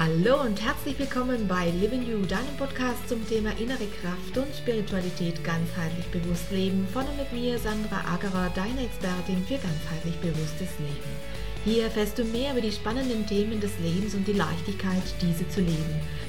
Hallo und herzlich willkommen bei Living You, deinem Podcast zum Thema innere Kraft und Spiritualität ganzheitlich bewusst leben. Von und mit mir, Sandra Agerer, deine Expertin für ganzheitlich bewusstes Leben. Hier erfährst du mehr über die spannenden Themen des Lebens und die Leichtigkeit, diese zu leben.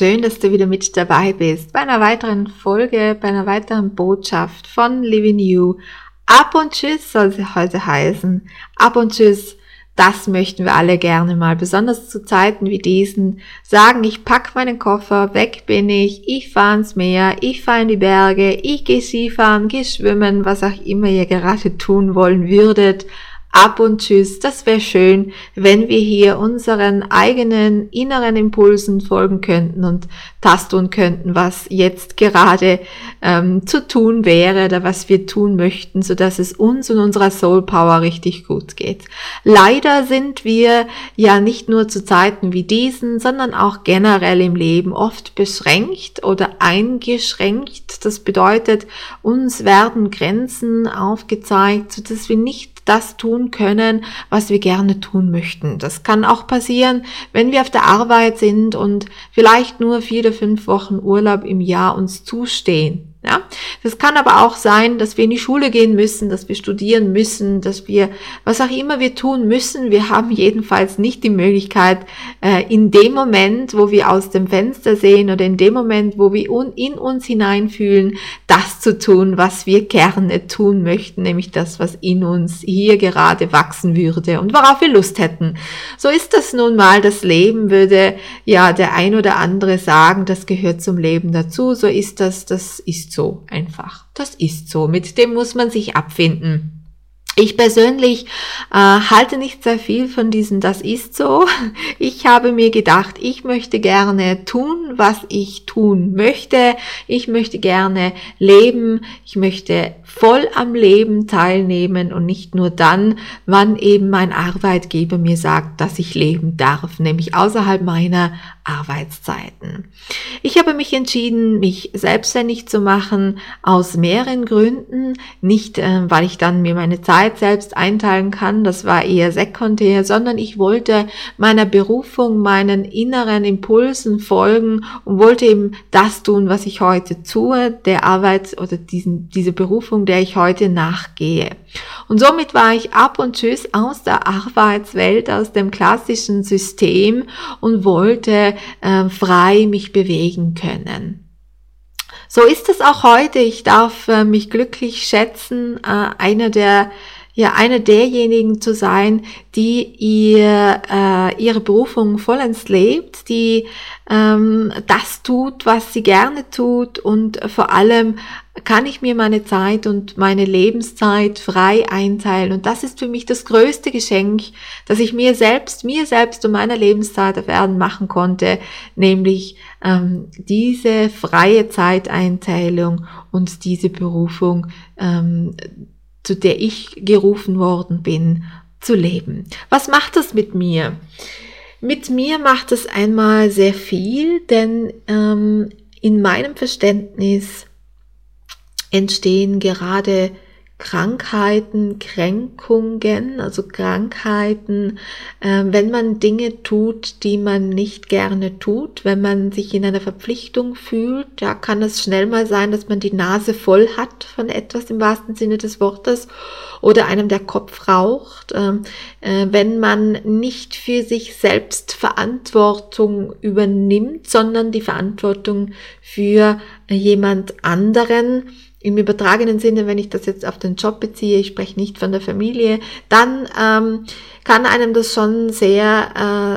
Schön, dass du wieder mit dabei bist bei einer weiteren Folge, bei einer weiteren Botschaft von Living You. Ab und Tschüss soll sie heute heißen. Ab und Tschüss, das möchten wir alle gerne mal, besonders zu Zeiten wie diesen, sagen, ich pack meinen Koffer, weg bin ich, ich fahre ins Meer, ich fahre in die Berge, ich gehe Skifahren, gehe schwimmen, was auch immer ihr gerade tun wollen würdet ab und tschüss. Das wäre schön, wenn wir hier unseren eigenen inneren Impulsen folgen könnten und das tun könnten, was jetzt gerade ähm, zu tun wäre oder was wir tun möchten, so dass es uns und unserer Soul Power richtig gut geht. Leider sind wir ja nicht nur zu Zeiten wie diesen, sondern auch generell im Leben oft beschränkt oder eingeschränkt. Das bedeutet, uns werden Grenzen aufgezeigt, so dass wir nicht das tun können, was wir gerne tun möchten. Das kann auch passieren, wenn wir auf der Arbeit sind und vielleicht nur vier oder fünf Wochen Urlaub im Jahr uns zustehen. Ja, das kann aber auch sein, dass wir in die Schule gehen müssen, dass wir studieren müssen, dass wir, was auch immer wir tun müssen, wir haben jedenfalls nicht die Möglichkeit, äh, in dem Moment, wo wir aus dem Fenster sehen oder in dem Moment, wo wir in uns hineinfühlen, das zu tun, was wir gerne tun möchten, nämlich das, was in uns hier gerade wachsen würde und worauf wir Lust hätten. So ist das nun mal das Leben, würde ja der ein oder andere sagen, das gehört zum Leben dazu. So ist das, das ist ist so einfach. Das ist so. Mit dem muss man sich abfinden. Ich persönlich äh, halte nicht sehr viel von diesem Das ist so. Ich habe mir gedacht, ich möchte gerne tun, was ich tun möchte. Ich möchte gerne leben. Ich möchte voll am Leben teilnehmen und nicht nur dann, wann eben mein Arbeitgeber mir sagt, dass ich leben darf, nämlich außerhalb meiner Arbeitszeiten. Ich habe mich entschieden, mich selbstständig zu machen aus mehreren Gründen. Nicht, äh, weil ich dann mir meine Zeit selbst einteilen kann, das war eher sekundär, sondern ich wollte meiner Berufung, meinen inneren Impulsen folgen und wollte eben das tun, was ich heute tue, der Arbeit oder diesen, diese Berufung, der ich heute nachgehe. Und somit war ich ab und tschüss aus der Arbeitswelt, aus dem klassischen System und wollte äh, frei mich bewegen können. So ist es auch heute. Ich darf äh, mich glücklich schätzen, äh, einer der ja eine derjenigen zu sein, die ihr äh, ihre Berufung vollends lebt, die ähm, das tut, was sie gerne tut. Und vor allem kann ich mir meine Zeit und meine Lebenszeit frei einteilen. Und das ist für mich das größte Geschenk, das ich mir selbst, mir selbst und meiner Lebenszeit auf Erden machen konnte, nämlich ähm, diese freie Zeiteinteilung und diese Berufung ähm, zu der ich gerufen worden bin, zu leben. Was macht das mit mir? Mit mir macht es einmal sehr viel, denn ähm, in meinem Verständnis entstehen gerade Krankheiten, Kränkungen, also Krankheiten, äh, wenn man Dinge tut, die man nicht gerne tut, wenn man sich in einer Verpflichtung fühlt, ja, kann es schnell mal sein, dass man die Nase voll hat von etwas im wahrsten Sinne des Wortes oder einem der Kopf raucht, ähm, äh, wenn man nicht für sich selbst Verantwortung übernimmt, sondern die Verantwortung für jemand anderen, im übertragenen Sinne, wenn ich das jetzt auf den Job beziehe, ich spreche nicht von der Familie, dann ähm, kann einem das schon sehr,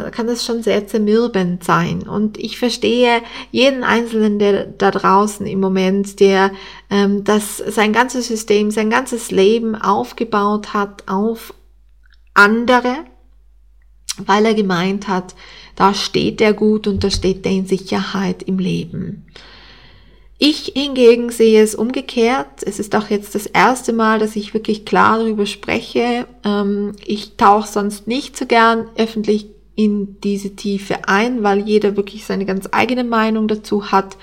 äh, kann das schon sehr zermürbend sein. Und ich verstehe jeden Einzelnen, der da draußen im Moment, der ähm, das sein ganzes System, sein ganzes Leben aufgebaut hat auf andere, weil er gemeint hat, da steht er gut und da steht er in Sicherheit im Leben. Ich hingegen sehe es umgekehrt. Es ist auch jetzt das erste Mal, dass ich wirklich klar darüber spreche. Ähm, ich tauche sonst nicht so gern öffentlich in diese Tiefe ein, weil jeder wirklich seine ganz eigene Meinung dazu hat.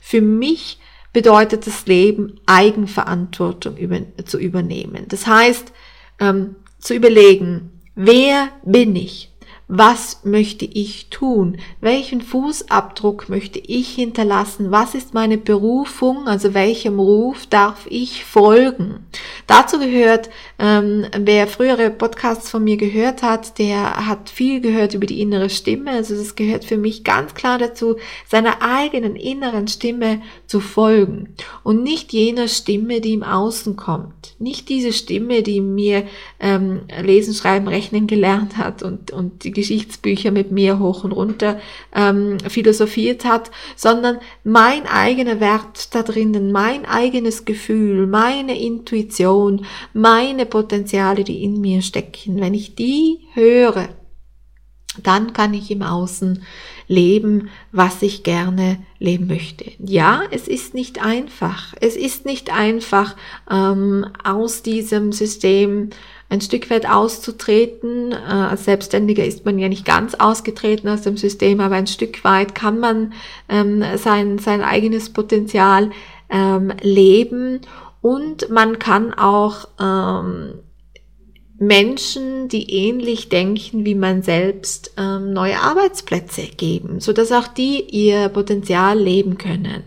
Für mich bedeutet das Leben, Eigenverantwortung zu übernehmen. Das heißt, ähm, zu überlegen, wer bin ich? Was möchte ich tun? Welchen Fußabdruck möchte ich hinterlassen? Was ist meine Berufung? Also welchem Ruf darf ich folgen? Dazu gehört, ähm, wer frühere Podcasts von mir gehört hat, der hat viel gehört über die innere Stimme. Also das gehört für mich ganz klar dazu, seiner eigenen inneren Stimme zu folgen und nicht jener Stimme, die im Außen kommt. Nicht diese Stimme, die mir ähm, lesen, schreiben, rechnen gelernt hat und, und die Geschichtsbücher mit mir hoch und runter ähm, philosophiert hat, sondern mein eigener Wert da drinnen, mein eigenes Gefühl, meine Intuition, meine Potenziale, die in mir stecken. Wenn ich die höre, dann kann ich im Außen leben, was ich gerne leben möchte. Ja, es ist nicht einfach. Es ist nicht einfach, ähm, aus diesem System ein Stück weit auszutreten. Äh, als Selbstständiger ist man ja nicht ganz ausgetreten aus dem System, aber ein Stück weit kann man ähm, sein, sein eigenes Potenzial ähm, leben und man kann auch ähm, Menschen, die ähnlich denken wie man selbst, ähm, neue Arbeitsplätze geben, so dass auch die ihr Potenzial leben können.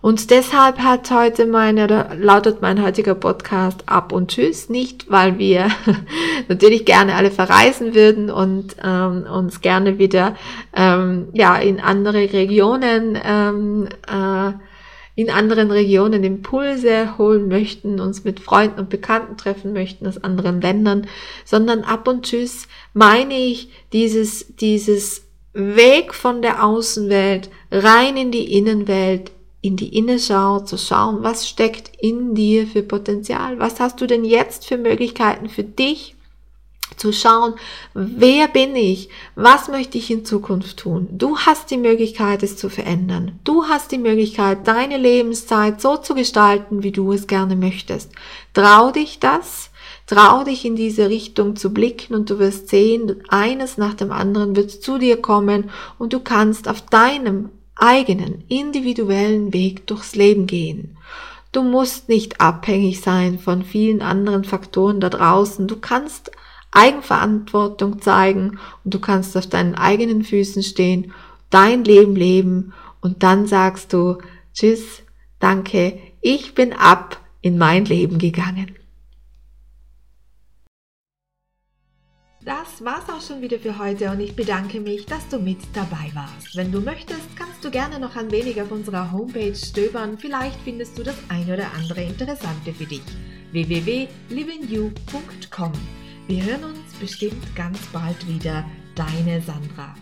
Und deshalb hat heute meine, lautet mein heutiger Podcast ab und tschüss, nicht weil wir natürlich gerne alle verreisen würden und ähm, uns gerne wieder ähm, ja in andere Regionen ähm, äh, in anderen Regionen Impulse holen möchten, uns mit Freunden und Bekannten treffen möchten aus anderen Ländern, sondern ab und tschüss meine ich dieses, dieses Weg von der Außenwelt rein in die Innenwelt, in die Innenschau zu schauen, was steckt in dir für Potenzial, was hast du denn jetzt für Möglichkeiten für dich zu schauen, wer bin ich, was möchte ich in Zukunft tun. Du hast die Möglichkeit, es zu verändern. Du hast die Möglichkeit, deine Lebenszeit so zu gestalten, wie du es gerne möchtest. Trau dich das, trau dich in diese Richtung zu blicken und du wirst sehen, eines nach dem anderen wird zu dir kommen und du kannst auf deinem eigenen, individuellen Weg durchs Leben gehen. Du musst nicht abhängig sein von vielen anderen Faktoren da draußen. Du kannst Eigenverantwortung zeigen und du kannst auf deinen eigenen Füßen stehen, dein Leben leben und dann sagst du, tschüss, danke, ich bin ab in mein Leben gegangen. Das war's auch schon wieder für heute und ich bedanke mich, dass du mit dabei warst. Wenn du möchtest, kannst du gerne noch ein wenig auf unserer Homepage stöbern. Vielleicht findest du das ein oder andere Interessante für dich. www.livingyou.com wir hören uns bestimmt ganz bald wieder. Deine Sandra.